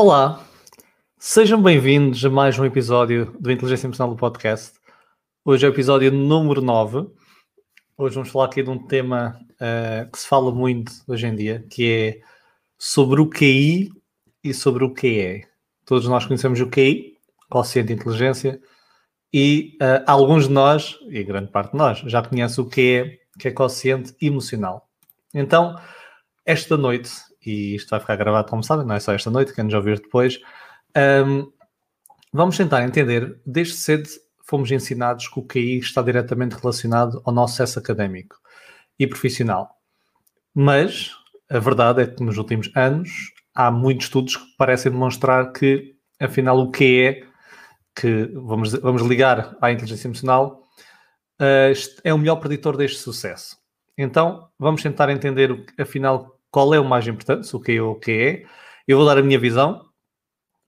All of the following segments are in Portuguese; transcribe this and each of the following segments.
Olá, sejam bem-vindos a mais um episódio do Inteligência Emocional do Podcast. Hoje é o episódio número 9. Hoje vamos falar aqui de um tema uh, que se fala muito hoje em dia, que é sobre o QI e sobre o QE. Todos nós conhecemos o QI, Quociente de Inteligência, e uh, alguns de nós, e grande parte de nós, já conhece o QE, que é Quociente Emocional. Então, esta noite e isto vai ficar gravado, como sabem, não é só esta noite, quem nos ouvir depois. Um, vamos tentar entender, desde cedo fomos ensinados que o QI está diretamente relacionado ao nosso sucesso académico e profissional. Mas a verdade é que nos últimos anos há muitos estudos que parecem demonstrar que, afinal, o que é que vamos, vamos ligar à inteligência emocional uh, é o melhor preditor deste sucesso. Então, vamos tentar entender, afinal, qual é o mais importante, o que é o que é. Eu vou dar a minha visão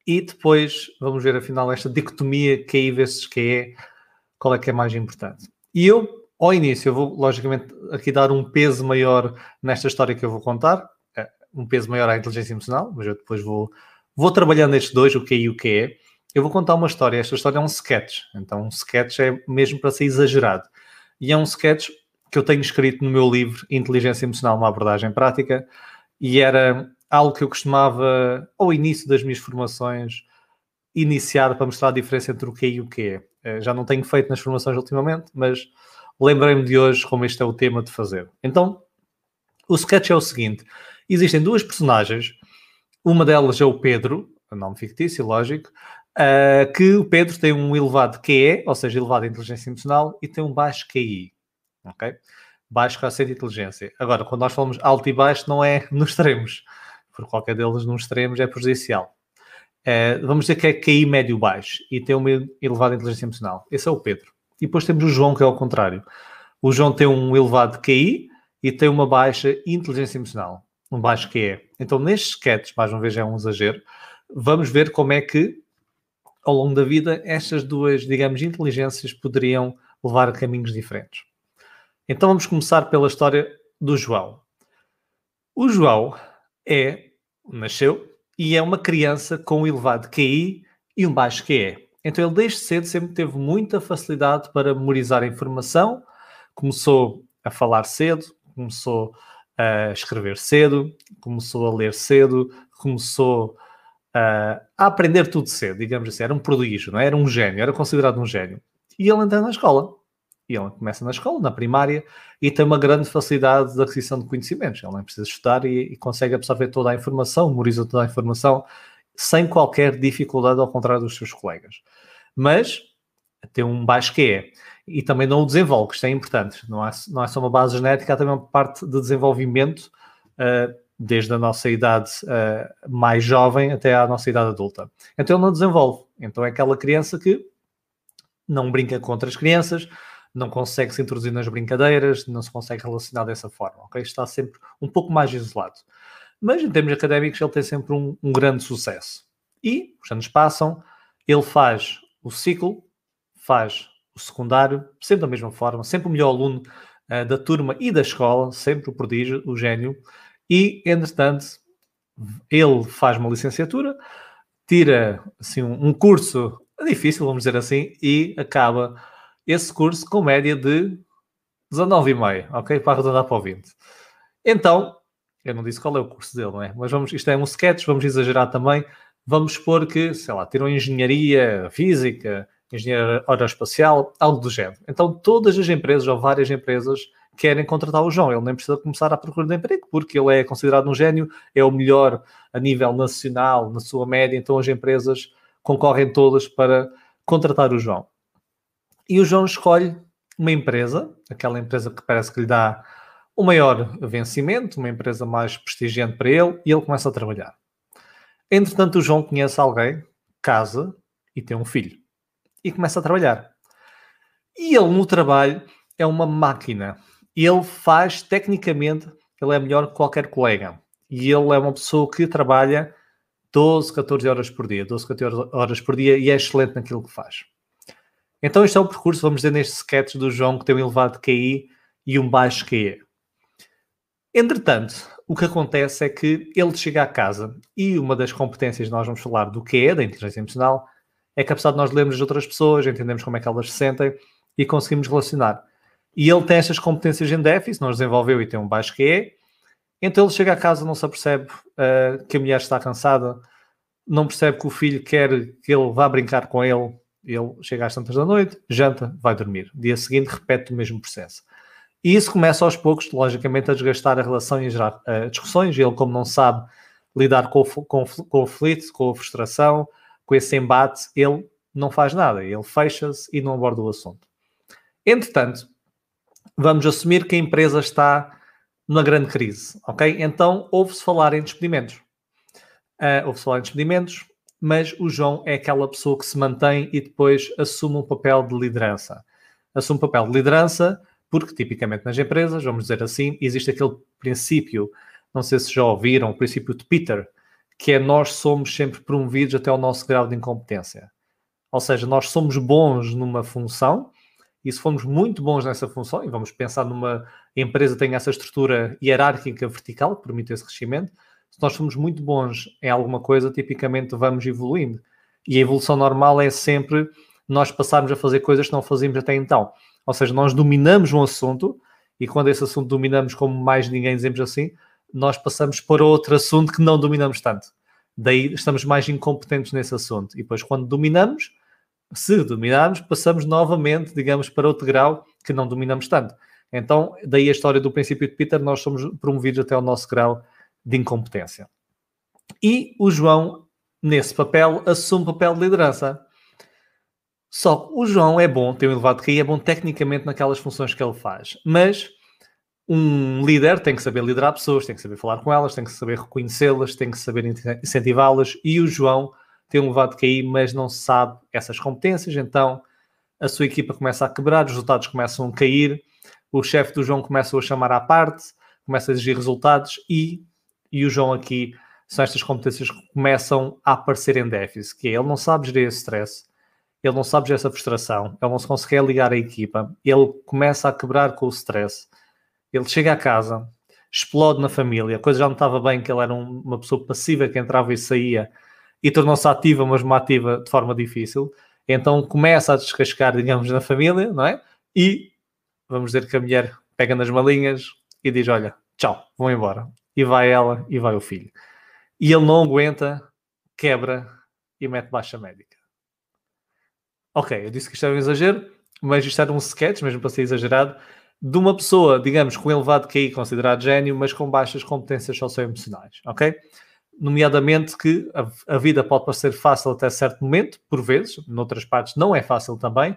e depois vamos ver afinal esta dicotomia QI versus QE, qual é que é mais importante. E eu, ao início, eu vou logicamente aqui dar um peso maior nesta história que eu vou contar, é, um peso maior à inteligência emocional, mas eu depois vou, vou trabalhando estes dois, o QI e o QE. Eu vou contar uma história, esta história é um sketch, então um sketch é mesmo para ser exagerado. E é um sketch que eu tenho escrito no meu livro Inteligência Emocional, uma abordagem prática, e era algo que eu costumava, ao início das minhas formações, iniciar para mostrar a diferença entre o que e o que é. Eh, já não tenho feito nas formações ultimamente, mas lembrei-me de hoje como este é o tema de fazer. Então, o sketch é o seguinte: existem duas personagens, uma delas é o Pedro, nome fictício, lógico, uh, que o Pedro tem um elevado QE, ou seja, elevado inteligência emocional, e tem um baixo QI ok? Baixo coeficiente de inteligência. Agora, quando nós falamos alto e baixo, não é nos extremos, porque qualquer deles nos extremos é prejudicial. É, vamos dizer que é QI médio-baixo e tem uma elevada inteligência emocional. Esse é o Pedro. E depois temos o João, que é ao contrário. O João tem um elevado QI e tem uma baixa inteligência emocional. Um baixo QE. Então, nestes sketches, mais uma vez é um exagero, vamos ver como é que, ao longo da vida, estas duas, digamos, inteligências poderiam levar a caminhos diferentes. Então vamos começar pela história do João. O João é, nasceu e é uma criança com um elevado QI e um baixo QE. Então ele desde cedo sempre teve muita facilidade para memorizar a informação, começou a falar cedo, começou a escrever cedo, começou a ler cedo, começou a, a aprender tudo cedo, digamos assim, era um prodígio, não é? era um gênio, era considerado um gênio. E ele entra na escola e ele começa na escola, na primária, e tem uma grande facilidade de aquisição de conhecimentos. Ele nem precisa estudar e, e consegue absorver toda a informação, memoriza toda a informação, sem qualquer dificuldade, ao contrário dos seus colegas. Mas tem um baixo que é. E também não o desenvolve, isto é importante. Não é, não é só uma base genética, há também uma parte de desenvolvimento, uh, desde a nossa idade uh, mais jovem até à nossa idade adulta. Então ele não desenvolve. Então é aquela criança que não brinca com outras crianças, não consegue se introduzir nas brincadeiras, não se consegue relacionar dessa forma, ok? Está sempre um pouco mais isolado. Mas em termos académicos ele tem sempre um, um grande sucesso. E os anos passam, ele faz o ciclo, faz o secundário, sempre da mesma forma, sempre o melhor aluno uh, da turma e da escola, sempre o prodígio, o gênio, e entretanto ele faz uma licenciatura, tira assim, um, um curso difícil, vamos dizer assim, e acaba esse curso com média de 19,5, ok? Para arredondar para o 20. Então, eu não disse qual é o curso dele, não é? Mas vamos, isto é um sketch, vamos exagerar também. Vamos supor que, sei lá, tiram engenharia física, engenharia aeroespacial, algo do género. Então, todas as empresas, ou várias empresas, querem contratar o João. Ele nem precisa começar a procurar de emprego, porque ele é considerado um gênio, é o melhor a nível nacional, na sua média. Então, as empresas concorrem todas para contratar o João. E o João escolhe uma empresa, aquela empresa que parece que lhe dá o maior vencimento, uma empresa mais prestigiante para ele, e ele começa a trabalhar. Entretanto, o João conhece alguém, casa e tem um filho. E começa a trabalhar. E ele no trabalho é uma máquina. Ele faz, tecnicamente, ele é melhor que qualquer colega. E ele é uma pessoa que trabalha 12, 14 horas por dia. 12, 14 horas por dia e é excelente naquilo que faz. Então este é o percurso, vamos dizer, neste sketch do João que tem um elevado QI e um baixo QE. Entretanto, o que acontece é que ele chega à casa e uma das competências nós vamos falar do que é da inteligência emocional é que apesar de nós lermos de outras pessoas, entendemos como é que elas se sentem e conseguimos relacionar. E ele tem estas competências em déficit, não as desenvolveu e tem um baixo que é, então ele chega a casa, não se apercebe uh, que a mulher está cansada, não percebe que o filho quer que ele vá brincar com ele, ele chega às tantas da noite, janta, vai dormir. Dia seguinte repete o mesmo processo. E isso começa aos poucos, logicamente, a desgastar a relação e a gerar uh, discussões. Ele, como não sabe lidar com o conflito, com a frustração, com esse embate, ele não faz nada. Ele fecha-se e não aborda o assunto. Entretanto, vamos assumir que a empresa está numa grande crise, ok? Então, ouve-se falar em despedimentos. Uh, ouve-se falar em despedimentos, mas o João é aquela pessoa que se mantém e depois assume um papel de liderança. Assume um papel de liderança porque, tipicamente nas empresas, vamos dizer assim, existe aquele princípio, não sei se já ouviram, o princípio de Peter, que é nós somos sempre promovidos até o nosso grau de incompetência. Ou seja, nós somos bons numa função e se formos muito bons nessa função, e vamos pensar numa empresa que tem essa estrutura hierárquica vertical que permite esse crescimento, se nós somos muito bons em alguma coisa, tipicamente vamos evoluindo. E a evolução normal é sempre nós passarmos a fazer coisas que não fazíamos até então. Ou seja, nós dominamos um assunto e quando esse assunto dominamos como mais ninguém, dizemos assim, nós passamos para outro assunto que não dominamos tanto. Daí estamos mais incompetentes nesse assunto. E depois, quando dominamos, se dominarmos, passamos novamente, digamos, para outro grau que não dominamos tanto. Então, daí a história do princípio de Peter, nós somos promovidos até o nosso grau de incompetência. E o João, nesse papel, assume o papel de liderança. Só que o João é bom, tem um elevado QI, é bom tecnicamente naquelas funções que ele faz, mas um líder tem que saber liderar pessoas, tem que saber falar com elas, tem que saber reconhecê-las, tem que saber incentivá-las. E o João tem um elevado QI, mas não sabe essas competências, então a sua equipa começa a quebrar, os resultados começam a cair, o chefe do João começa a chamar à parte, começa a exigir resultados e, e o João aqui são estas competências que começam a aparecer em déficit, que é ele não sabe gerir esse stress, ele não sabe gerir essa frustração, ele não se consegue ligar à equipa, ele começa a quebrar com o stress, ele chega a casa, explode na família, a coisa já não estava bem, que ele era um, uma pessoa passiva que entrava e saía e tornou-se ativa, mas uma ativa de forma difícil. Então começa a descascar, digamos, na família, não é? E vamos dizer que a mulher pega nas malinhas e diz: Olha, tchau, vão embora. E vai ela e vai o filho. E ele não aguenta, quebra e mete baixa médica. Ok, eu disse que isto era um exagero, mas isto era um sketch, mesmo para ser exagerado, de uma pessoa, digamos, com elevado QI considerado gênio, mas com baixas competências socioemocionais, ok? nomeadamente que a, a, vida pode parecer fácil até certo momento, por vezes, noutras partes não é fácil também,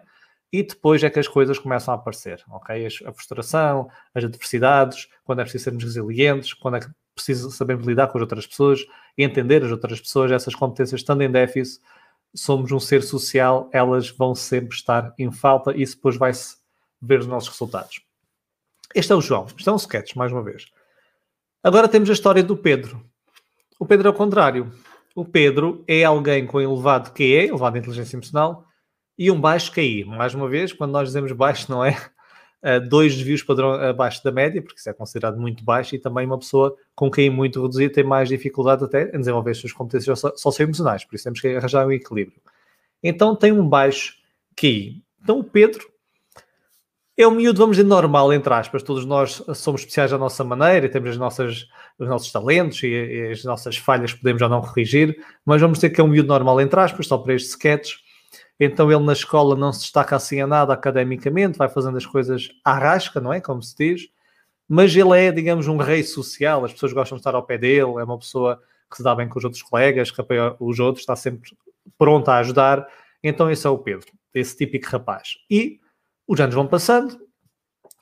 e depois é que as coisas começam a aparecer, ok? A frustração, as adversidades, quando é preciso sermos resilientes, quando é que preciso sabermos lidar com as outras pessoas, entender as outras pessoas, essas competências estando em déficit, somos um ser social, elas vão sempre estar em falta e isso depois vai-se ver os nossos resultados. Este é o João, isto é um sketch, mais uma vez. Agora temos a história do Pedro. O Pedro é o contrário. O Pedro é alguém com elevado QE, elevado inteligência emocional, e um baixo QI. Mais uma vez, quando nós dizemos baixo, não é uh, dois desvios padrão abaixo da média, porque isso é considerado muito baixo, e também uma pessoa com QI muito reduzido tem mais dificuldade até em desenvolver as suas competências socioemocionais, por isso temos que arranjar um equilíbrio. Então tem um baixo QI. Então o Pedro é um miúdo, vamos dizer, normal, entre aspas. Todos nós somos especiais à nossa maneira temos as nossas, os nossos talentos e, e as nossas falhas podemos ou não corrigir, mas vamos dizer que é um miúdo normal, entre aspas, só para este sketch. Então ele na escola não se destaca assim a nada academicamente, vai fazendo as coisas à rasca, não é? Como se diz. Mas ele é, digamos, um rei social, as pessoas gostam de estar ao pé dele, é uma pessoa que se dá bem com os outros colegas, que apoia os outros, está sempre pronto a ajudar. Então esse é o Pedro, esse típico rapaz. E os anos vão passando,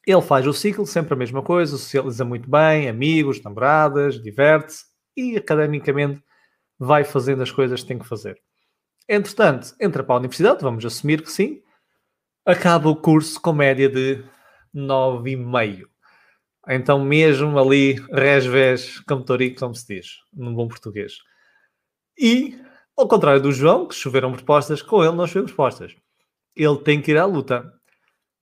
ele faz o ciclo, sempre a mesma coisa, socializa muito bem, amigos, namoradas, diverte-se e academicamente vai fazendo as coisas que tem que fazer. Entretanto, entra para a universidade, vamos assumir que sim, acaba o curso com média de 9,5. Então, mesmo ali, resves, camtorico, como se diz, num bom português. E, ao contrário do João, que choveram propostas, com ele não choveram propostas. Ele tem que ir à luta.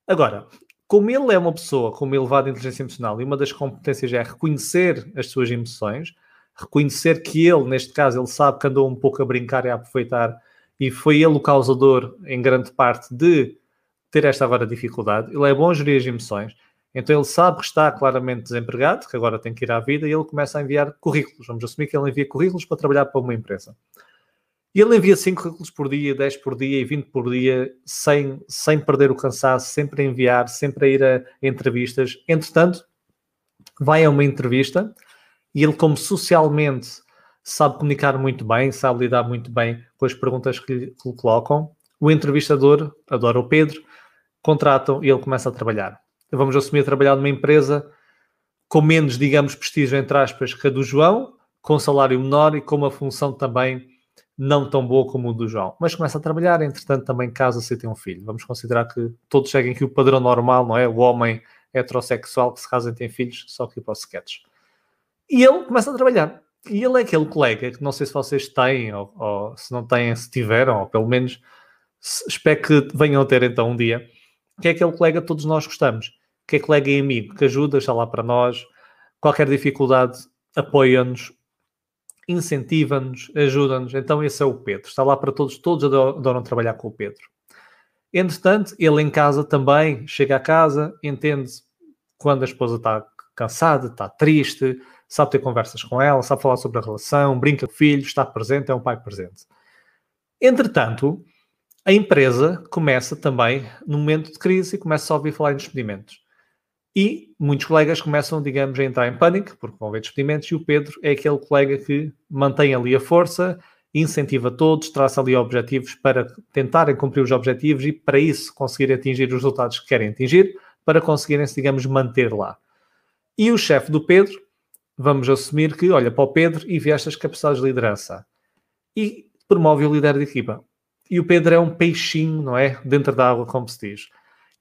Agora, como ele é uma pessoa com uma elevada inteligência emocional e uma das competências é reconhecer as suas emoções, reconhecer que ele, neste caso, ele sabe que andou um pouco a brincar e a aproveitar e foi ele o causador, em grande parte, de ter esta agora dificuldade. Ele é bom a gerir as emoções, então ele sabe que está claramente desempregado, que agora tem que ir à vida, e ele começa a enviar currículos. Vamos assumir que ele envia currículos para trabalhar para uma empresa. E ele envia 5 currículos por dia, 10 por dia e 20 por dia, sem, sem perder o cansaço, sempre a enviar, sempre a ir a entrevistas. Entretanto, vai a uma entrevista e ele, como socialmente sabe comunicar muito bem, sabe lidar muito bem com as perguntas que lhe, colocam, o entrevistador, adora o Pedro, contratam e ele começa a trabalhar. Vamos assumir trabalhar numa empresa com menos, digamos, prestígio, entre aspas, que a do João, com salário menor e com uma função também não tão boa como o do João. Mas começa a trabalhar, entretanto, também casa-se e tem um filho. Vamos considerar que todos seguem aqui o padrão normal, não é? O homem heterossexual que se casa e tem filhos, só que para os sketches. E ele começa a trabalhar. E ele é aquele colega que não sei se vocês têm, ou, ou se não têm, se tiveram, ou pelo menos espero que venham a ter então um dia, que é aquele colega que todos nós gostamos, que é colega e amigo, que ajuda, está lá para nós, qualquer dificuldade apoia-nos, incentiva-nos, ajuda-nos. Então esse é o Pedro, está lá para todos, todos adoram trabalhar com o Pedro. Entretanto, ele em casa também chega a casa, entende quando a esposa está cansada, está triste, sabe ter conversas com ela, sabe falar sobre a relação, brinca com o filho, está presente, é um pai presente. Entretanto, a empresa começa também, no momento de crise, começa a ouvir falar em despedimentos. E muitos colegas começam, digamos, a entrar em pânico, porque vão haver despedimentos, e o Pedro é aquele colega que mantém ali a força, incentiva todos, traça ali objetivos para tentarem cumprir os objetivos e, para isso, conseguir atingir os resultados que querem atingir, para conseguirem-se, digamos, manter lá. E o chefe do Pedro, vamos assumir que olha para o Pedro e vê estas capacidades de liderança e promove o líder de equipa. E o Pedro é um peixinho, não é? Dentro da água, como se diz.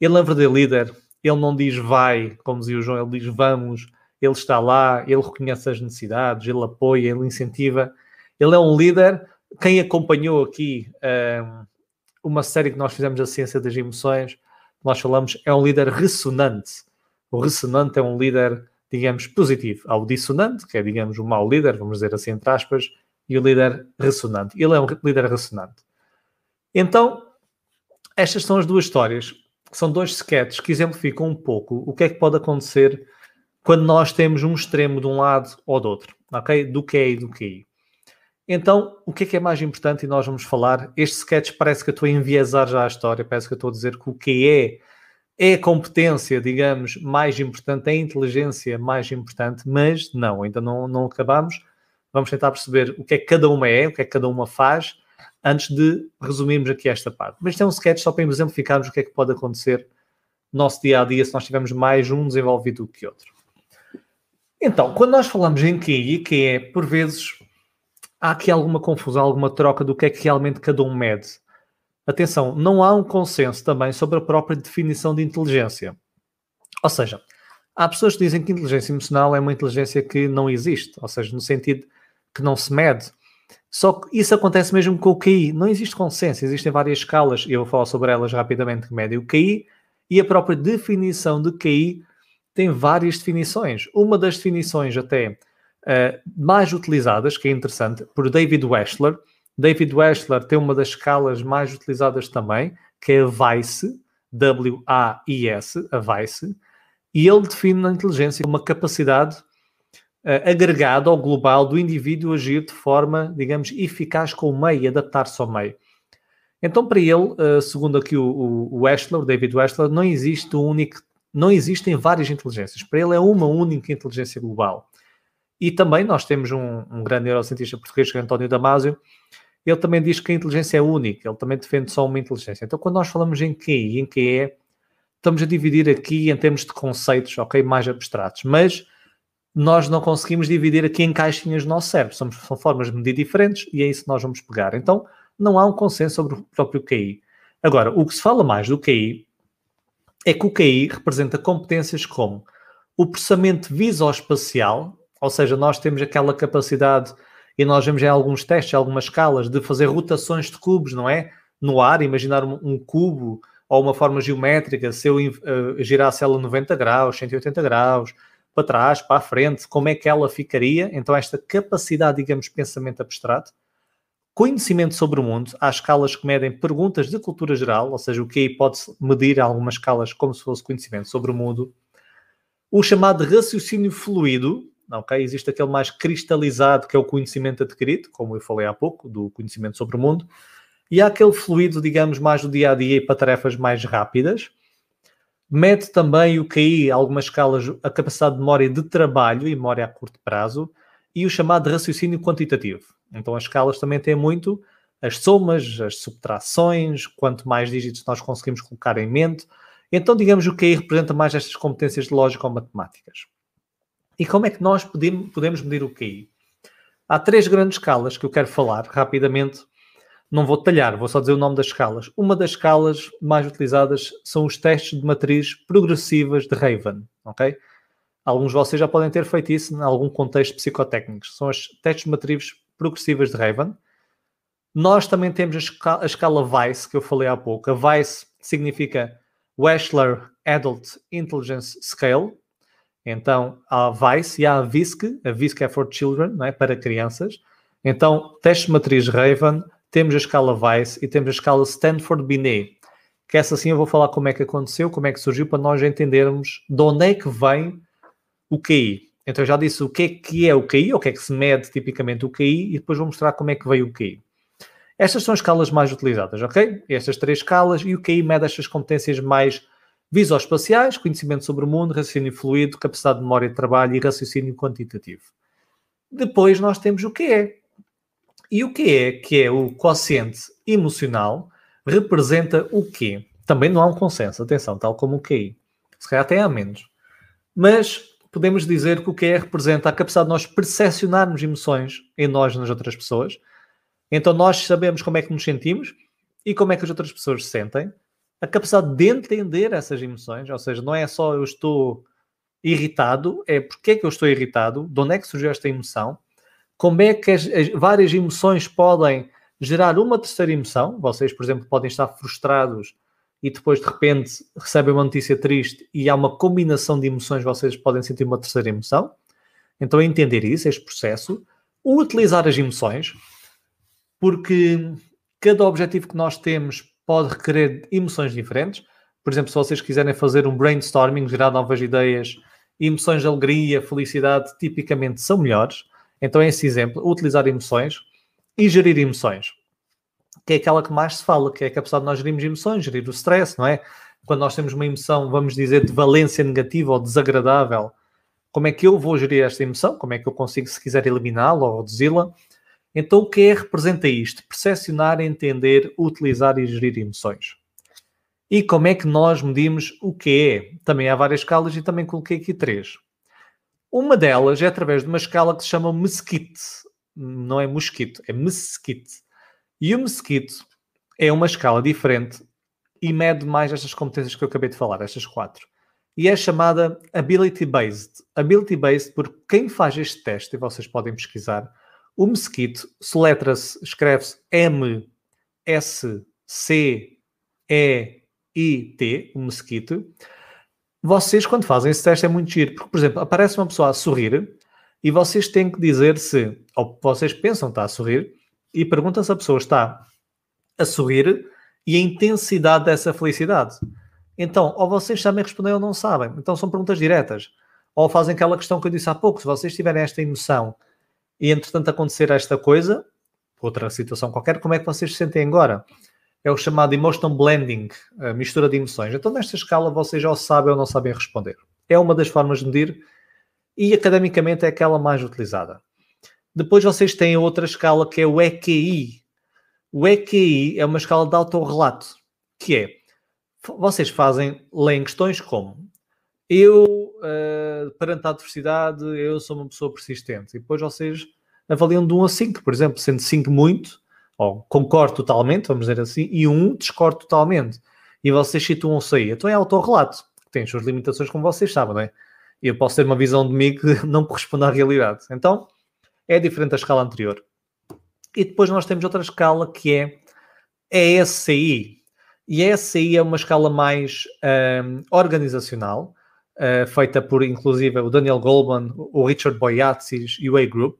Ele é um verdadeiro líder. Ele não diz vai, como dizia o João, ele diz vamos. Ele está lá, ele reconhece as necessidades, ele apoia, ele incentiva. Ele é um líder. Quem acompanhou aqui um, uma série que nós fizemos, A Ciência das Emoções, nós falamos, é um líder ressonante. O ressonante é um líder, digamos, positivo. Há o dissonante, que é, digamos, o mau líder, vamos dizer assim, entre aspas, e o líder ressonante. Ele é um líder ressonante. Então, estas são as duas histórias, que são dois sketches que exemplificam um pouco o que é que pode acontecer quando nós temos um extremo de um lado ou do outro, ok? Do QI e do QI. Então, o que é que é mais importante e nós vamos falar? Este sketch parece que eu estou a enviesar já a história, parece que eu estou a dizer que o QE é a competência, digamos, mais importante, é a inteligência mais importante, mas não, ainda não, não acabamos. Vamos tentar perceber o que é que cada uma é, o que é que cada uma faz antes de resumirmos aqui esta parte. Mas tem um sketch só para exemplificarmos o que é que pode acontecer no nosso dia a dia se nós tivermos mais um desenvolvido do que outro. Então, quando nós falamos em QI, que é, por vezes, há aqui alguma confusão, alguma troca do que é que realmente cada um mede. Atenção, não há um consenso também sobre a própria definição de inteligência. Ou seja, há pessoas que dizem que inteligência emocional é uma inteligência que não existe, ou seja, no sentido que não se mede. Só que isso acontece mesmo com o QI. Não existe consenso, existem várias escalas, e eu vou falar sobre elas rapidamente, que medem o QI, e a própria definição de QI tem várias definições. Uma das definições até uh, mais utilizadas, que é interessante, por David Wechsler. David Wechsler tem uma das escalas mais utilizadas também, que é a VICE, W-A-I-S, a VICE, e ele define a inteligência uma capacidade uh, agregado ao global do indivíduo agir de forma, digamos, eficaz com o meio e adaptar-se ao meio. Então, para ele, uh, segundo aqui o, o, o David Wechsler, não existe um único, não existem várias inteligências. Para ele é uma única inteligência global. E também nós temos um, um grande neurocientista português, que é António Damasio, ele também diz que a inteligência é única, ele também defende só uma inteligência. Então, quando nós falamos em QI e em QE, estamos a dividir aqui em termos de conceitos, ok, mais abstratos, mas nós não conseguimos dividir aqui em caixinhas do nosso cérebro. Somos, são formas de medir diferentes e é isso que nós vamos pegar. Então, não há um consenso sobre o próprio QI. Agora, o que se fala mais do QI é que o QI representa competências como o processamento visoespacial, ou seja, nós temos aquela capacidade, e nós vemos em alguns testes, em algumas escalas, de fazer rotações de cubos, não é? No ar, imaginar um, um cubo ou uma forma geométrica, se eu uh, girasse ela 90 graus, 180 graus, para trás, para a frente, como é que ela ficaria? Então, esta capacidade, digamos, de pensamento abstrato, conhecimento sobre o mundo, há escalas que medem perguntas de cultura geral, ou seja, o QI pode-se medir algumas escalas como se fosse conhecimento sobre o mundo. O chamado raciocínio fluido, ok? Existe aquele mais cristalizado, que é o conhecimento adquirido, como eu falei há pouco, do conhecimento sobre o mundo. E há aquele fluido, digamos, mais do dia a dia e para tarefas mais rápidas. Mede também o QI, algumas escalas, a capacidade de memória de trabalho e memória a curto prazo, e o chamado raciocínio quantitativo. Então as escalas também têm muito as somas, as subtrações, quanto mais dígitos nós conseguimos colocar em mente. Então, digamos, o QI representa mais estas competências de lógica ou matemáticas. E como é que nós podemos medir o QI? Há três grandes escalas que eu quero falar rapidamente. Não vou detalhar, vou só dizer o nome das escalas. Uma das escalas mais utilizadas são os testes de matriz progressivas de Raven, ok? Alguns de vocês já podem ter feito isso em algum contexto psicotécnico. São os testes de matriz progressivas de Raven. Nós também temos a escala, a escala VICE, que eu falei há pouco. A VICE significa Wechsler Adult Intelligence Scale. Então, há VICE e há a VISC. A VISC é for children, não é? para crianças. Então, teste matriz Raven, temos a escala VICE e temos a escala Stanford-Binet. Que essa sim eu vou falar como é que aconteceu, como é que surgiu, para nós entendermos de onde é que vem o QI. Então já disse o que é que é o QI, ou o que é que se mede tipicamente o QI, e depois vou mostrar como é que veio o QI. Estas são as escalas mais utilizadas, ok? Estas três escalas, e o QI mede estas competências mais visoespaciais, conhecimento sobre o mundo, raciocínio fluido, capacidade de memória de trabalho e raciocínio quantitativo. Depois nós temos o QE. E o QE, que é o quociente emocional, representa o quê? Também não há um consenso, atenção, tal como o QI. Se calhar até há menos. Mas podemos dizer que o que é representa a capacidade de nós percepcionarmos emoções em nós e nas outras pessoas. Então nós sabemos como é que nos sentimos e como é que as outras pessoas se sentem. A capacidade de entender essas emoções, ou seja, não é só eu estou irritado, é porque é que eu estou irritado, de onde é que surgiu esta emoção, como é que as, as várias emoções podem gerar uma terceira emoção. Vocês, por exemplo, podem estar frustrados e depois de repente recebem uma notícia triste e há uma combinação de emoções, vocês podem sentir uma terceira emoção. Então, entender isso, este processo, utilizar as emoções, porque cada objetivo que nós temos pode requerer emoções diferentes. Por exemplo, se vocês quiserem fazer um brainstorming, gerar novas ideias, emoções de alegria, felicidade, tipicamente são melhores. Então, esse exemplo, utilizar emoções e gerir emoções que é aquela que mais se fala, que é a capacidade de nós gerirmos emoções, gerir o stress, não é? Quando nós temos uma emoção, vamos dizer, de valência negativa ou desagradável, como é que eu vou gerir esta emoção? Como é que eu consigo, se quiser, eliminá-la ou reduzi-la? Então, o que é representa isto? Percepcionar, entender, utilizar e gerir emoções. E como é que nós medimos o que é? Também há várias escalas e também coloquei aqui três. Uma delas é através de uma escala que se chama Mesquite. Não é mosquito, é Mesquite. E o Mesquite é uma escala diferente e mede mais estas competências que eu acabei de falar, estas quatro. E é chamada Ability Based. Ability Based, porque quem faz este teste, e vocês podem pesquisar, o Mesquite soletra-se, escreve-se M, S, C, E, I, T, o Mesquite. Vocês, quando fazem esse teste, é muito giro, porque, por exemplo, aparece uma pessoa a sorrir e vocês têm que dizer se, ou vocês pensam está a sorrir, e pergunta se a pessoa está a sorrir e a intensidade dessa felicidade. Então, ou vocês sabem responder ou não sabem. Então, são perguntas diretas. Ou fazem aquela questão que eu disse há pouco: se vocês tiverem esta emoção e, entretanto, acontecer esta coisa, outra situação qualquer, como é que vocês se sentem agora? É o chamado emotion blending, a mistura de emoções. Então, nesta escala, vocês já sabem ou não sabem responder. É uma das formas de medir e, academicamente, é aquela mais utilizada. Depois vocês têm outra escala que é o EQI. O EQI é uma escala de autorrelato, que é, vocês fazem, leem questões como eu, uh, perante a adversidade, eu sou uma pessoa persistente. E depois vocês avaliam de 1 a 5, por exemplo, sendo 5 muito, ou concordo totalmente, vamos dizer assim, e 1 discordo totalmente. E vocês situam-se aí. Então é autorrelato, que tem as suas limitações, como vocês sabem, não é? Eu posso ter uma visão de mim que não corresponde à realidade. Então, é diferente da escala anterior. E depois nós temos outra escala que é a ESCI. E essa aí é uma escala mais um, organizacional, uh, feita por inclusive o Daniel Goldman, o Richard Boyatzis e o A-Group,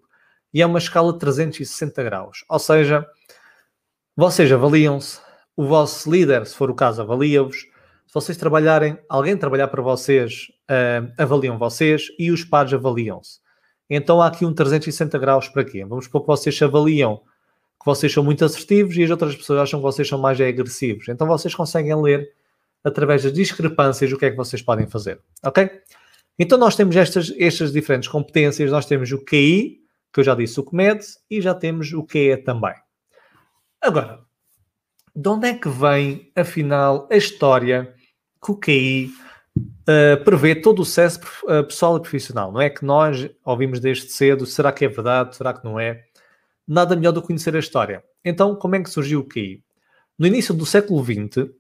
e é uma escala de 360 graus. Ou seja, vocês avaliam-se, o vosso líder, se for o caso, avalia-vos. Se vocês trabalharem, alguém trabalhar para vocês, uh, avaliam vocês e os pares avaliam-se. Então há aqui um 360 graus para quê? Vamos supor que vocês avaliam que vocês são muito assertivos e as outras pessoas acham que vocês são mais agressivos. Então vocês conseguem ler através das discrepâncias o que é que vocês podem fazer. Ok? Então nós temos estas, estas diferentes competências. Nós temos o QI, que eu já disse o que mede, e já temos o QE também. Agora, de onde é que vem, afinal, a história que o QI uh, prevê todo o sucesso uh, pessoal e profissional. Não é que nós ouvimos desde cedo, será que é verdade, será que não é? Nada melhor do que conhecer a história. Então, como é que surgiu o QI? No início do século XX,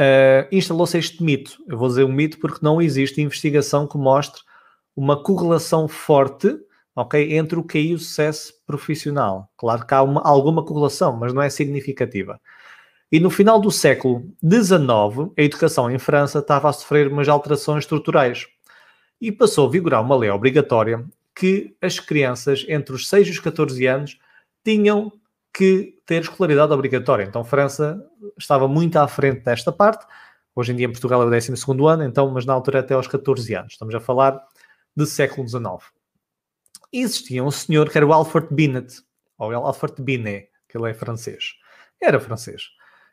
uh, instalou-se este mito. Eu vou dizer um mito porque não existe investigação que mostre uma correlação forte okay, entre o QI e o sucesso profissional. Claro que há uma, alguma correlação, mas não é significativa. E no final do século XIX, a educação em França estava a sofrer umas alterações estruturais e passou a vigorar uma lei obrigatória que as crianças entre os 6 e os 14 anos tinham que ter escolaridade obrigatória. Então, França estava muito à frente desta parte. Hoje em dia, em Portugal é o 12 ano, então, mas na altura até aos 14 anos. Estamos a falar de século XIX. Existia um senhor que era o Alfred Binet, ou Alfred Binet, que ele é francês. Era francês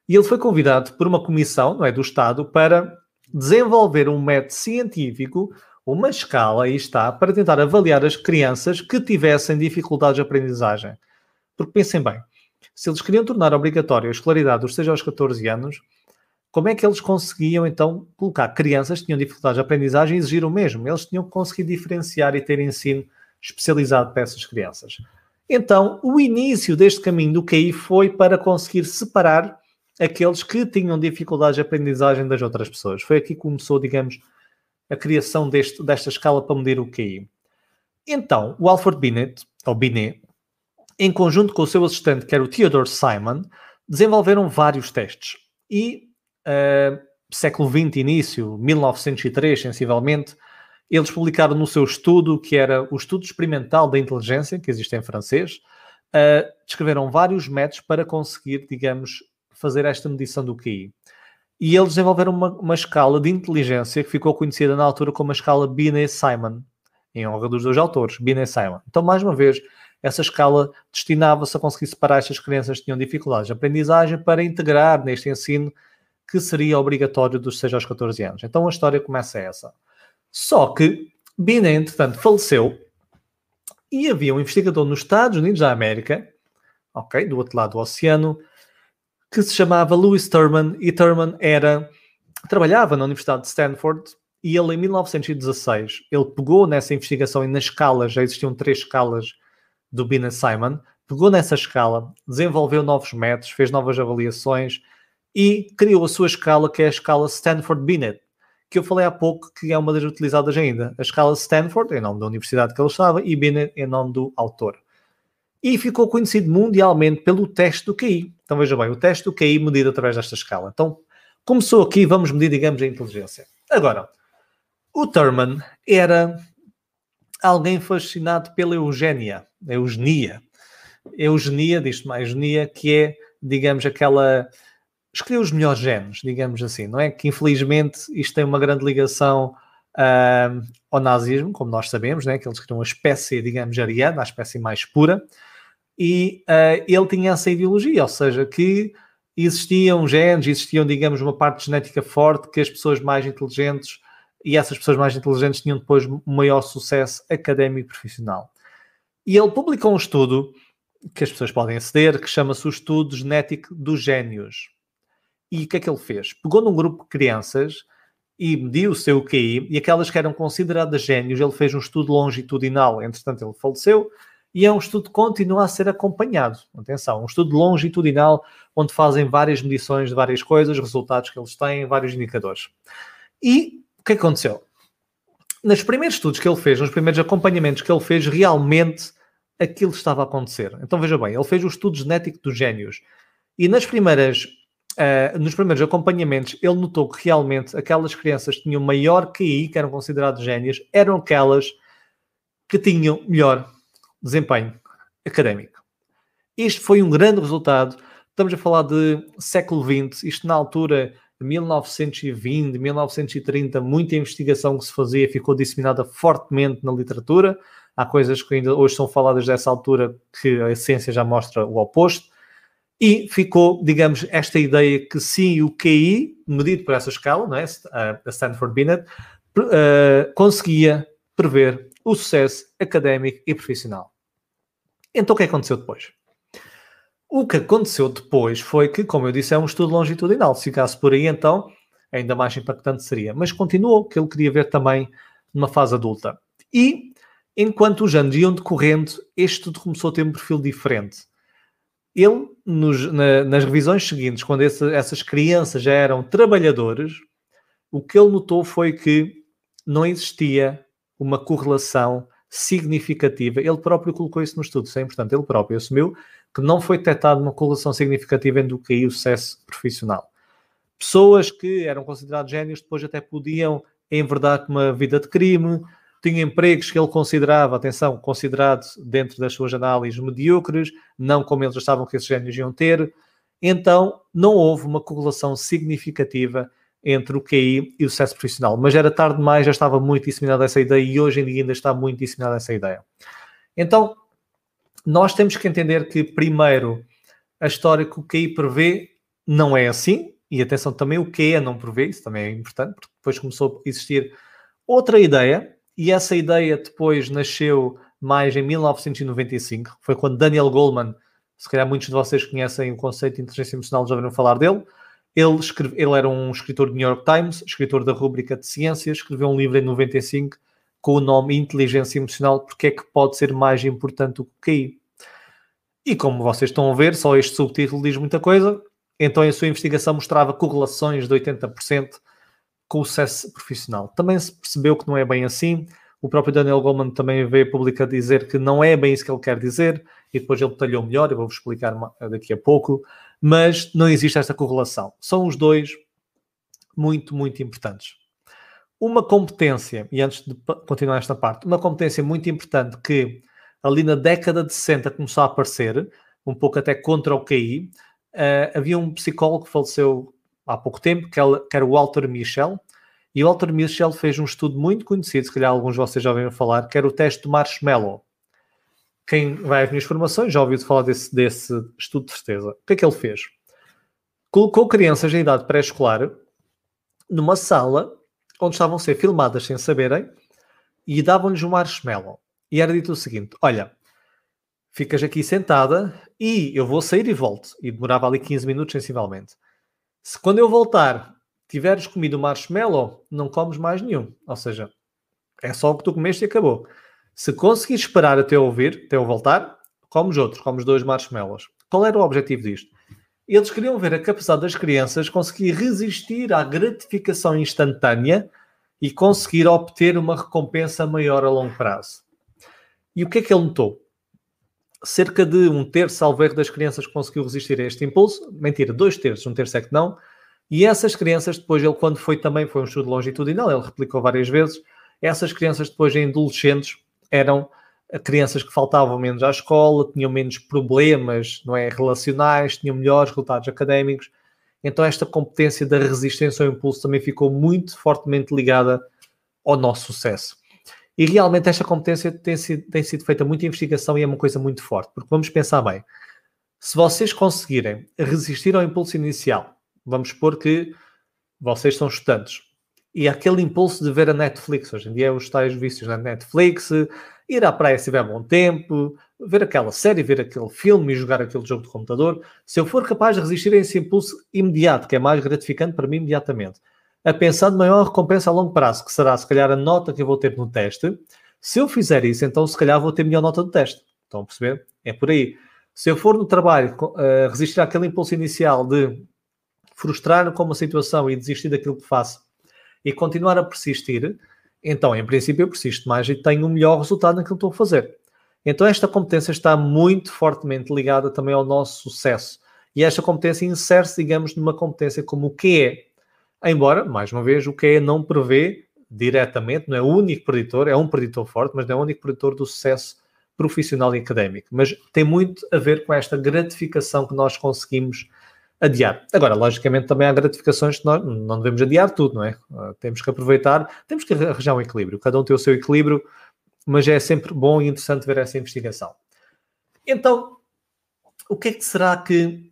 e ele foi convidado por uma comissão não é, do Estado para desenvolver um método científico, uma escala, aí está, para tentar avaliar as crianças que tivessem dificuldades de aprendizagem. Porque pensem bem, se eles queriam tornar obrigatória a escolaridade dos 6 aos 14 anos, como é que eles conseguiam então colocar crianças que tinham dificuldades de aprendizagem e exigir o mesmo? Eles tinham que conseguir diferenciar e ter ensino especializado para essas crianças. Então, o início deste caminho do QI foi para conseguir separar aqueles que tinham dificuldades de aprendizagem das outras pessoas. Foi aqui que começou, digamos, a criação deste, desta escala para medir o QI. Então, o Alfred Binet, ou Binet, em conjunto com o seu assistente, que era o Theodore Simon, desenvolveram vários testes. E, uh, século XX, início, 1903, sensivelmente, eles publicaram no seu estudo, que era o Estudo Experimental da Inteligência, que existe em francês, uh, descreveram vários métodos para conseguir, digamos, fazer esta medição do QI. E eles desenvolveram uma, uma escala de inteligência que ficou conhecida na altura como a escala Binet-Simon, em honra dos dois autores, Binet-Simon. Então, mais uma vez, essa escala destinava-se a conseguir separar estas crianças que tinham dificuldades de aprendizagem para integrar neste ensino que seria obrigatório dos 6 aos 14 anos. Então a história começa essa. Só que Binet, entretanto, faleceu e havia um investigador nos Estados Unidos da América, ok, do outro lado do oceano, que se chamava Louis Thurman e Thurman era trabalhava na Universidade de Stanford e ele em 1916 ele pegou nessa investigação e nas escalas já existiam três escalas do Binet Simon pegou nessa escala desenvolveu novos métodos fez novas avaliações e criou a sua escala que é a escala Stanford Binet que eu falei há pouco que é uma das utilizadas ainda a escala Stanford em nome da universidade que ele estava e Binet em nome do autor e ficou conhecido mundialmente pelo teste do QI. Então veja bem, o teste do QI medido através desta escala. Então começou aqui, vamos medir, digamos, a inteligência. Agora, o Thurman era alguém fascinado pela eugénia, eugenia. Eugenia, diz-se mais eugenia, que é, digamos, aquela escolher os melhores genes, digamos assim, não é? Que infelizmente isto tem uma grande ligação uh, ao nazismo, como nós sabemos, né? que eles criam uma espécie, digamos, ariana, a espécie mais pura, e uh, ele tinha essa ideologia, ou seja, que existiam genes, existiam, digamos, uma parte genética forte que as pessoas mais inteligentes e essas pessoas mais inteligentes tinham depois maior sucesso académico e profissional. E ele publicou um estudo que as pessoas podem aceder, que chama-se o Estudo Genético dos Génios. E o que é que ele fez? Pegou num grupo de crianças e mediu o seu QI, e aquelas que eram consideradas génios, ele fez um estudo longitudinal, entretanto ele faleceu, e é um estudo que continua a ser acompanhado. Atenção, um estudo longitudinal onde fazem várias medições de várias coisas, resultados que eles têm, vários indicadores. E que aconteceu? Nos primeiros estudos que ele fez, nos primeiros acompanhamentos que ele fez, realmente aquilo estava a acontecer. Então veja bem, ele fez o estudo genético dos génios. E nas primeiras uh, nos primeiros acompanhamentos, ele notou que realmente aquelas crianças que tinham maior QI, que eram consideradas génias, eram aquelas que tinham melhor desempenho académico. Isto foi um grande resultado. Estamos a falar de século XX, isto na altura de 1920, 1930, muita investigação que se fazia ficou disseminada fortemente na literatura. Há coisas que ainda hoje são faladas dessa altura que a ciência já mostra o oposto. E ficou, digamos, esta ideia que sim, o QI, medido por essa escala, não é? a Stanford Binet, uh, conseguia prever o sucesso académico e profissional. Então o que aconteceu depois? O que aconteceu depois foi que, como eu disse, é um estudo longitudinal. Se ficasse por aí, então, ainda mais impactante seria. Mas continuou, que ele queria ver também numa fase adulta. E, enquanto os anos iam decorrendo, este estudo começou a ter um perfil diferente. Ele, nos, na, nas revisões seguintes, quando esse, essas crianças já eram trabalhadores, o que ele notou foi que não existia uma correlação significativa. Ele próprio colocou isso no estudo, isso é importante. Ele próprio assumiu que não foi detectada uma correlação significativa entre o QI e o sucesso profissional. Pessoas que eram consideradas génios depois até podiam enverdar uma vida de crime, tinham empregos que ele considerava, atenção, considerados dentro das suas análises medíocres, não como eles achavam que esses génios iam ter. Então, não houve uma correlação significativa entre o QI e o sucesso profissional. Mas era tarde demais, já estava muito disseminada essa ideia e hoje em dia ainda está muito disseminada essa ideia. Então, nós temos que entender que, primeiro, a história que o QI prevê não é assim, e atenção também, o que é não prevê, isso também é importante, porque depois começou a existir outra ideia, e essa ideia depois nasceu mais em 1995, foi quando Daniel Goleman, se calhar muitos de vocês conhecem o conceito de inteligência emocional, já ouviram falar dele, ele, escreve, ele era um escritor do New York Times, escritor da rúbrica de ciências, escreveu um livro em 95 com o nome Inteligência Emocional, porque é que pode ser mais importante do que QI. E como vocês estão a ver, só este subtítulo diz muita coisa, então a sua investigação mostrava correlações de 80% com o sucesso profissional. Também se percebeu que não é bem assim, o próprio Daniel Goleman também veio público a dizer que não é bem isso que ele quer dizer, e depois ele detalhou melhor, eu vou-vos explicar daqui a pouco, mas não existe esta correlação. São os dois muito, muito importantes. Uma competência, e antes de continuar esta parte, uma competência muito importante que ali na década de 60 começou a aparecer, um pouco até contra o QI, uh, havia um psicólogo que faleceu há pouco tempo, que era o Walter Michel, e o Walter Michel fez um estudo muito conhecido, se calhar alguns de vocês já ouviram falar, que era o teste do marshmallow. Quem vai às minhas formações já ouviu falar desse, desse estudo de certeza. O que é que ele fez? Colocou crianças em idade pré-escolar numa sala onde estavam a ser filmadas sem saberem e davam-lhes um marshmallow. E era dito o seguinte: Olha, ficas aqui sentada e eu vou sair e volto. E demorava ali 15 minutos, sensivelmente. Se quando eu voltar tiveres comido o marshmallow, não comes mais nenhum. Ou seja, é só o que tu comeste e acabou. Se conseguires esperar até eu ouvir, até eu voltar, comes outros, comes dois marshmallows. Qual era o objetivo disto? Eles queriam ver a capacidade das crianças conseguir resistir à gratificação instantânea e conseguir obter uma recompensa maior a longo prazo. E o que é que ele notou? Cerca de um terço, ao ver das crianças conseguiu resistir a este impulso. Mentira, dois terços, um terço é que não. E essas crianças, depois, ele quando foi também, foi um estudo longitudinal, ele replicou várias vezes, essas crianças depois em adolescentes eram crianças que faltavam menos à escola, tinham menos problemas não é, relacionais, tinham melhores resultados académicos. Então, esta competência da resistência ao impulso também ficou muito fortemente ligada ao nosso sucesso. E realmente esta competência tem sido, tem sido feita muita investigação e é uma coisa muito forte, porque vamos pensar bem, se vocês conseguirem resistir ao impulso inicial, vamos supor que vocês são estudantes, e aquele impulso de ver a Netflix, hoje em dia os tais vícios na Netflix, ir à praia se tiver bom tempo, ver aquela série, ver aquele filme e jogar aquele jogo de computador, se eu for capaz de resistir a esse impulso imediato, que é mais gratificante para mim imediatamente, a pensar de maior recompensa a longo prazo, que será se calhar a nota que eu vou ter no teste, se eu fizer isso, então se calhar vou ter melhor nota do teste. Estão a perceber? É por aí. Se eu for no trabalho uh, resistir àquele impulso inicial de frustrar-me com uma situação e desistir daquilo que faço e continuar a persistir, então, em princípio, eu persisto mais e tenho um melhor resultado naquilo que estou a fazer. Então, esta competência está muito fortemente ligada também ao nosso sucesso. E esta competência insere-se, digamos, numa competência como o QE. Embora, mais uma vez, o QE não prevê diretamente, não é o único preditor, é um preditor forte, mas não é o único preditor do sucesso profissional e académico. Mas tem muito a ver com esta gratificação que nós conseguimos adiar. Agora, logicamente, também há gratificações que nós não devemos adiar tudo, não é? Uh, temos que aproveitar, temos que arranjar um equilíbrio. Cada um tem o seu equilíbrio, mas é sempre bom e interessante ver essa investigação. Então, o que é que será que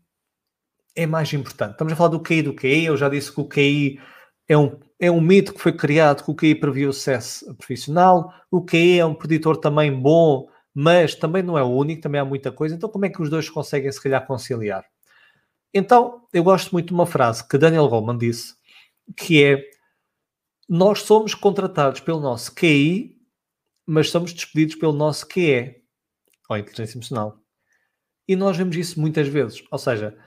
é mais importante? Estamos a falar do QI do QI, eu já disse que o QI é um, é um mito que foi criado que o QI previa o sucesso profissional, o QI é um preditor também bom, mas também não é o único, também há muita coisa. Então, como é que os dois conseguem, se calhar, conciliar? Então, eu gosto muito de uma frase que Daniel Goleman disse, que é: Nós somos contratados pelo nosso QI, mas somos despedidos pelo nosso QE, ou inteligência emocional. E nós vemos isso muitas vezes. Ou seja,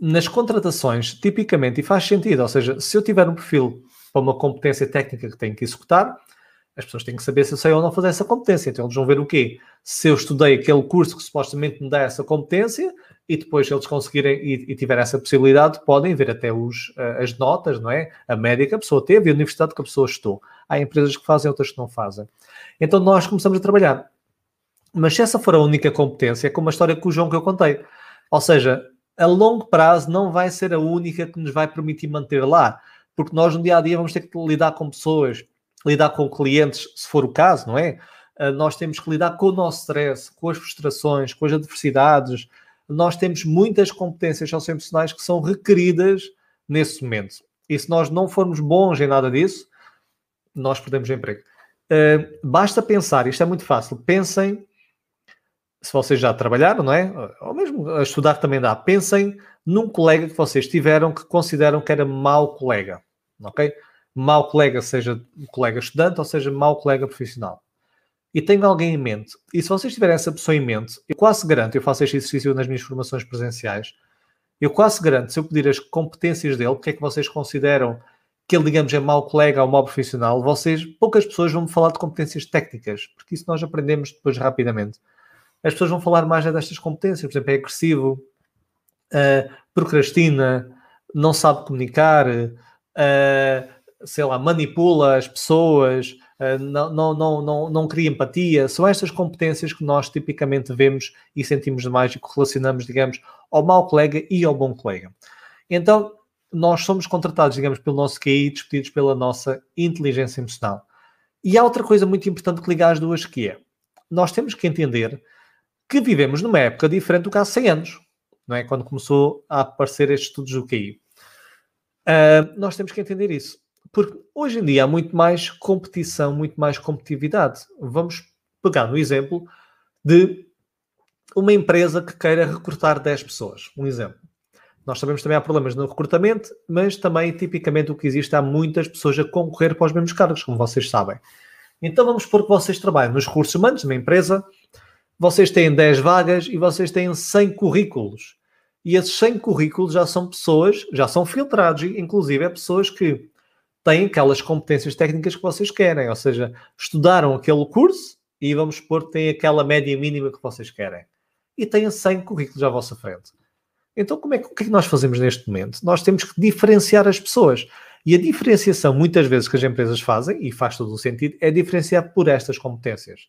nas contratações, tipicamente, e faz sentido, ou seja, se eu tiver um perfil para uma competência técnica que tenho que executar, as pessoas têm que saber se eu sei ou não fazer essa competência. Então eles vão ver o quê? Se eu estudei aquele curso que supostamente me dá essa competência, e depois, eles conseguirem e, e tiverem essa possibilidade, podem ver até os, uh, as notas, não é? A média que a pessoa teve e a universidade que a pessoa estudou. Há empresas que fazem, outras que não fazem. Então nós começamos a trabalhar. Mas se essa for a única competência, é como a história com o João que eu contei. Ou seja, a longo prazo não vai ser a única que nos vai permitir manter lá. Porque nós no dia a dia vamos ter que lidar com pessoas, lidar com clientes, se for o caso, não é? Uh, nós temos que lidar com o nosso stress, com as frustrações, com as adversidades, nós temos muitas competências socioemocionais que são requeridas nesse momento. E se nós não formos bons em nada disso, nós perdemos o emprego. Uh, basta pensar, isto é muito fácil, pensem, se vocês já trabalharam, não é? Ou mesmo a estudar também dá, pensem num colega que vocês tiveram que consideram que era mau colega, ok? Mau colega, seja colega estudante ou seja mau colega profissional e tenho alguém em mente, e se vocês tiverem essa pessoa em mente, eu quase garanto, eu faço este exercício nas minhas formações presenciais, eu quase garanto, se eu pedir as competências dele, o que é que vocês consideram que ele, digamos, é mau colega ou mau profissional, vocês, poucas pessoas vão me falar de competências técnicas, porque isso nós aprendemos depois rapidamente. As pessoas vão falar mais é destas competências, por exemplo, é agressivo, uh, procrastina, não sabe comunicar, uh, sei lá, manipula as pessoas, eh, não, não, não, não, não cria empatia. São estas competências que nós tipicamente vemos e sentimos demais e correlacionamos, digamos, ao mau colega e ao bom colega. Então, nós somos contratados, digamos, pelo nosso QI, despedidos pela nossa inteligência emocional. E há outra coisa muito importante que liga às duas, que é, nós temos que entender que vivemos numa época diferente do que há 100 anos, não é? Quando começou a aparecer estes estudos do QI. Uh, nós temos que entender isso. Porque hoje em dia há muito mais competição, muito mais competitividade. Vamos pegar no exemplo de uma empresa que queira recrutar 10 pessoas. Um exemplo. Nós sabemos também há problemas no recrutamento, mas também, tipicamente, o que existe, há muitas pessoas a concorrer para os mesmos cargos, como vocês sabem. Então vamos supor que vocês trabalham nos recursos humanos, numa empresa, vocês têm 10 vagas e vocês têm 100 currículos. E esses 100 currículos já são pessoas, já são filtrados, inclusive é pessoas que têm aquelas competências técnicas que vocês querem, ou seja, estudaram aquele curso e vamos supor que têm aquela média mínima que vocês querem. E têm 100 currículos à vossa frente. Então, como é o que é que nós fazemos neste momento? Nós temos que diferenciar as pessoas. E a diferenciação, muitas vezes, que as empresas fazem, e faz todo o sentido, é diferenciar por estas competências.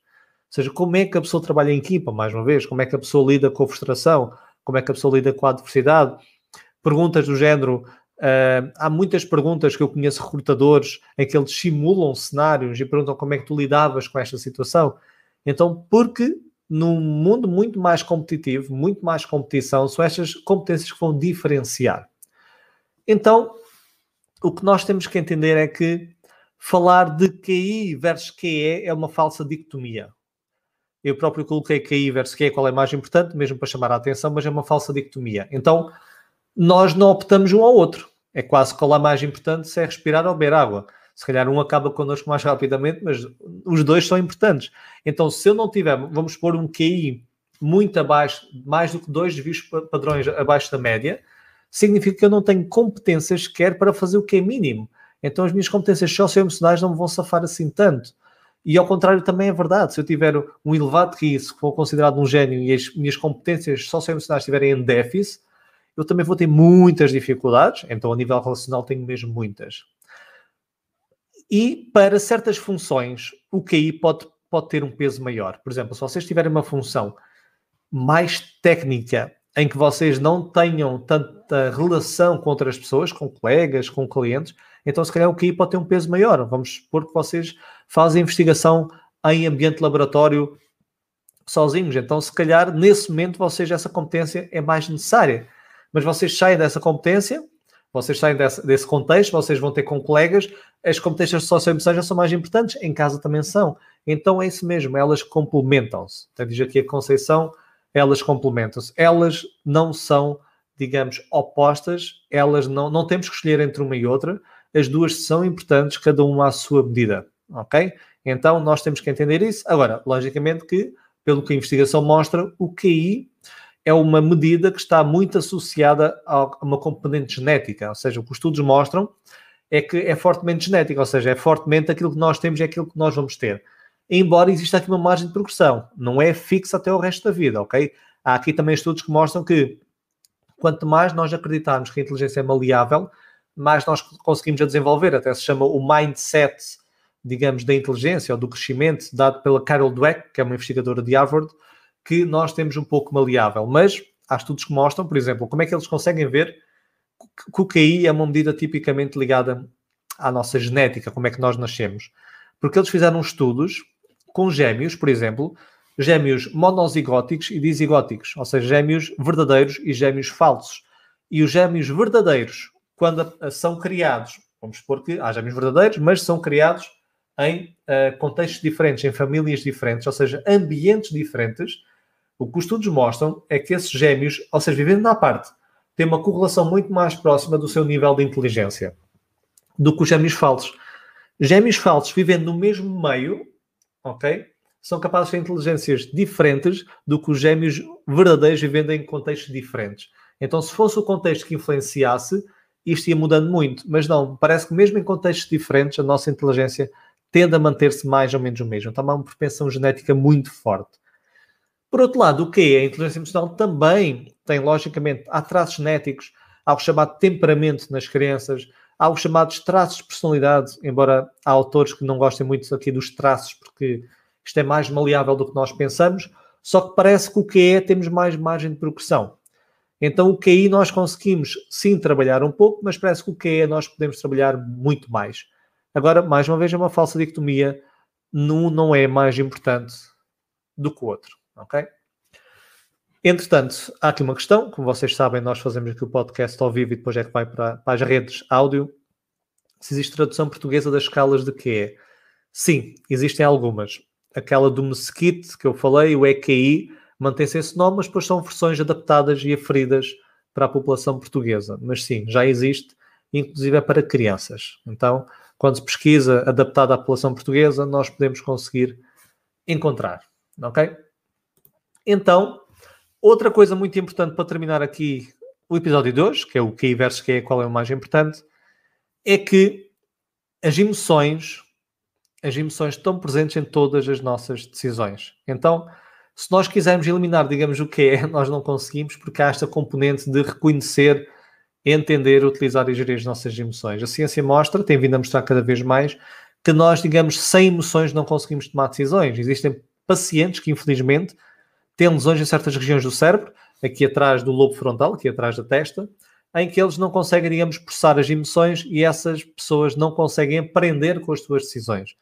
Ou seja, como é que a pessoa trabalha em equipa, mais uma vez, como é que a pessoa lida com a frustração, como é que a pessoa lida com a adversidade. Perguntas do género: Uh, há muitas perguntas que eu conheço recrutadores em que eles simulam cenários e perguntam como é que tu lidavas com esta situação. Então, porque num mundo muito mais competitivo, muito mais competição, são estas competências que vão diferenciar. Então, o que nós temos que entender é que falar de QI versus QE é uma falsa dicotomia. Eu próprio coloquei QI versus QE, qual é mais importante, mesmo para chamar a atenção, mas é uma falsa dicotomia. Então, nós não optamos um ao outro. É quase que a mais importante se é respirar ou beber água. Se calhar um acaba connosco mais rapidamente, mas os dois são importantes. Então, se eu não tiver, vamos pôr um QI muito abaixo, mais do que dois desvios padrões abaixo da média, significa que eu não tenho competências sequer para fazer o que é mínimo. Então, as minhas competências socioemocionais não me vão safar assim tanto. E ao contrário também é verdade. Se eu tiver um elevado se for considerado um gênio e as minhas competências socioemocionais estiverem em déficit, eu também vou ter muitas dificuldades, então a nível relacional tenho mesmo muitas. E para certas funções, o QI pode, pode ter um peso maior. Por exemplo, se vocês tiverem uma função mais técnica, em que vocês não tenham tanta relação com outras pessoas, com colegas, com clientes, então se calhar o QI pode ter um peso maior. Vamos supor que vocês fazem investigação em ambiente laboratório sozinhos. Então, se calhar, nesse momento, vocês, essa competência é mais necessária. Mas vocês saem dessa competência, vocês saem desse, desse contexto, vocês vão ter com colegas, as competências socioemocionais são mais importantes, em casa também são. Então é isso mesmo, elas complementam-se. Então, diz aqui a Conceição, elas complementam-se. Elas não são, digamos, opostas, elas não, não temos que escolher entre uma e outra, as duas são importantes, cada uma à sua medida, ok? Então nós temos que entender isso. Agora, logicamente que pelo que a investigação mostra, o QI é uma medida que está muito associada a uma componente genética, ou seja, o que os estudos mostram é que é fortemente genética, ou seja, é fortemente aquilo que nós temos e é aquilo que nós vamos ter. Embora exista aqui uma margem de progressão, não é fixa até o resto da vida, ok? Há aqui também estudos que mostram que quanto mais nós acreditarmos que a inteligência é maleável, mais nós conseguimos a desenvolver. Até se chama o mindset digamos, da inteligência ou do crescimento dado pela Carol Dweck, que é uma investigadora de Harvard, que nós temos um pouco maleável. Mas há estudos que mostram, por exemplo, como é que eles conseguem ver que o QI é uma medida tipicamente ligada à nossa genética, como é que nós nascemos. Porque eles fizeram estudos com gêmeos, por exemplo, gêmeos monozigóticos e disigóticos, ou seja, gêmeos verdadeiros e gêmeos falsos. E os gêmeos verdadeiros, quando são criados, vamos supor que há gêmeos verdadeiros, mas são criados em uh, contextos diferentes, em famílias diferentes, ou seja, ambientes diferentes, o que os estudos mostram é que esses gêmeos, ou seja, vivendo na parte, têm uma correlação muito mais próxima do seu nível de inteligência do que os gêmeos falsos. Gêmeos falsos vivendo no mesmo meio, ok? São capazes de ter inteligências diferentes do que os gêmeos verdadeiros vivendo em contextos diferentes. Então, se fosse o contexto que influenciasse, isto ia mudando muito. Mas não, parece que mesmo em contextos diferentes, a nossa inteligência tende a manter-se mais ou menos o mesmo. Então há uma propensão genética muito forte. Por outro lado, o que é a inteligência emocional também tem, logicamente, há traços genéticos, há o chamado temperamento nas crianças, há os chamados traços de personalidade, embora há autores que não gostem muito aqui dos traços, porque isto é mais maleável do que nós pensamos, só que parece que o que é temos mais margem de progressão. Então o QI nós conseguimos sim trabalhar um pouco, mas parece que o que é nós podemos trabalhar muito mais. Agora, mais uma vez, é uma falsa dicotomia. Um não é mais importante do que o outro, ok? Entretanto, há aqui uma questão. Como vocês sabem, nós fazemos aqui o podcast ao vivo e depois é que vai para, para as redes áudio. Se existe tradução portuguesa das escalas de QE? Sim, existem algumas. Aquela do Mesquite, que eu falei, o EQI, mantém-se esse nome, mas depois são versões adaptadas e aferidas para a população portuguesa. Mas sim, já existe, inclusive é para crianças. Então, quando se pesquisa adaptada à população portuguesa, nós podemos conseguir encontrar. Ok? Então, outra coisa muito importante para terminar aqui o episódio de hoje, que é o que versus que é qual é o mais importante, é que as emoções, as emoções estão presentes em todas as nossas decisões. Então, se nós quisermos eliminar, digamos, o que é, nós não conseguimos, porque há esta componente de reconhecer entender, utilizar e gerir as nossas emoções. A ciência mostra, tem vindo a mostrar cada vez mais, que nós, digamos, sem emoções não conseguimos tomar decisões. Existem pacientes que, infelizmente, têm lesões em certas regiões do cérebro, aqui atrás do lobo frontal, aqui atrás da testa, em que eles não conseguem, digamos, processar as emoções e essas pessoas não conseguem aprender com as suas decisões.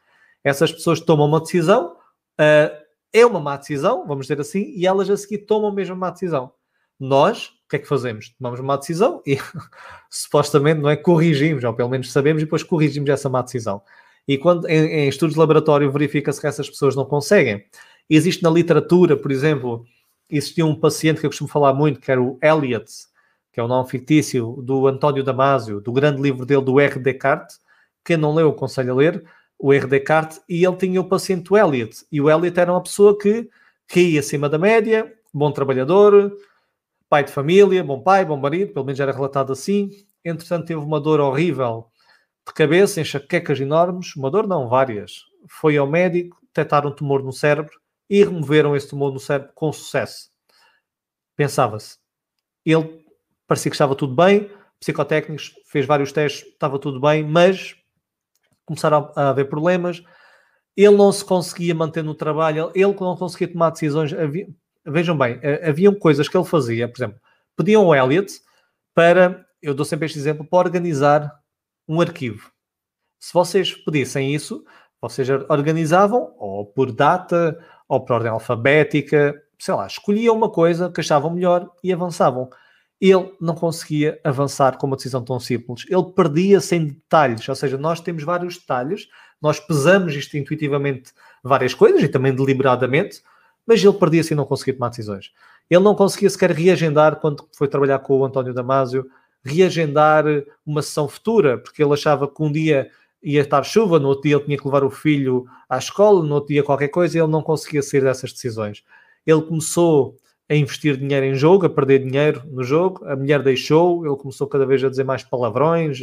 Essas pessoas tomam uma decisão, uh, é uma má decisão, vamos dizer assim, e elas a seguir tomam a mesma má decisão. Nós, o que é que fazemos? Tomamos uma decisão e supostamente não é corrigimos, ou pelo menos sabemos, e depois corrigimos essa má decisão. E quando em, em estudos de laboratório verifica-se que essas pessoas não conseguem. Existe na literatura, por exemplo, existia um paciente que eu costumo falar muito, que era o Eliot, que é o nome fictício do António Damasio, do grande livro dele do R. Descartes. Quem não leu, aconselho a ler o R. Descartes, e ele tinha o paciente o Eliot. E o Eliot era uma pessoa que caía acima da média, bom trabalhador, pai de família, bom pai, bom marido, pelo menos era relatado assim. Entretanto, teve uma dor horrível de cabeça, enxaquecas enormes, uma dor não, várias. Foi ao médico, detectaram um tumor no cérebro e removeram esse tumor no cérebro com sucesso. Pensava-se, ele parecia que estava tudo bem, psicotécnicos, fez vários testes, estava tudo bem, mas começaram a haver problemas. Ele não se conseguia manter no trabalho, ele não conseguia tomar decisões. Havia, vejam bem, eh, haviam coisas que ele fazia, por exemplo, pediam ao Elliot para, eu dou sempre este exemplo, para organizar um arquivo. Se vocês pedissem isso, vocês organizavam ou por data, ou por ordem alfabética, sei lá, escolhiam uma coisa que achavam melhor e avançavam. Ele não conseguia avançar com uma decisão tão simples. Ele perdia-se detalhes, ou seja, nós temos vários detalhes, nós pesamos isto intuitivamente várias coisas e também deliberadamente, mas ele perdia-se não conseguia tomar decisões. Ele não conseguia sequer reagendar quando foi trabalhar com o António Damasio, reagendar uma sessão futura, porque ele achava que um dia ia estar chuva, no outro dia ele tinha que levar o filho à escola, no outro dia qualquer coisa, e ele não conseguia sair dessas decisões. Ele começou a investir dinheiro em jogo, a perder dinheiro no jogo, a mulher deixou, ele começou cada vez a dizer mais palavrões,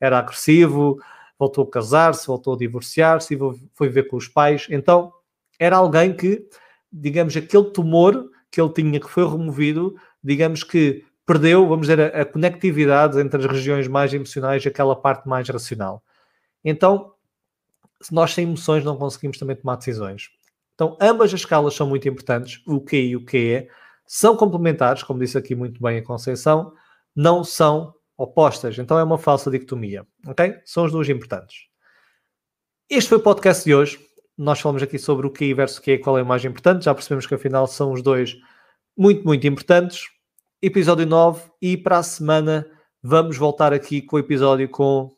era agressivo, voltou a casar-se, voltou a divorciar-se foi ver com os pais. Então, era alguém que, digamos, aquele tumor que ele tinha que foi removido, digamos que perdeu, vamos dizer, a, a conectividade entre as regiões mais emocionais e aquela parte mais racional. Então, se nós sem emoções não conseguimos também tomar decisões. Então, ambas as escalas são muito importantes, o que e o que é, são complementares, como disse aqui muito bem a Conceição, não são opostas. Então é uma falsa dicotomia, ok? São as duas importantes. Este foi o podcast de hoje. Nós falamos aqui sobre o que versus o que é, qual é o mais importante. Já percebemos que afinal são os dois muito, muito importantes. Episódio 9 e para a semana vamos voltar aqui com o episódio com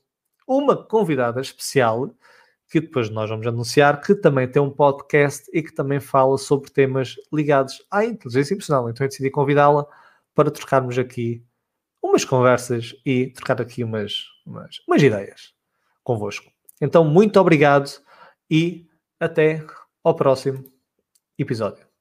uma convidada especial que depois nós vamos anunciar, que também tem um podcast e que também fala sobre temas ligados à inteligência emocional. Então eu decidi convidá-la para trocarmos aqui umas conversas e trocar aqui umas, umas, umas ideias convosco. Então, muito obrigado e até ao próximo episódio.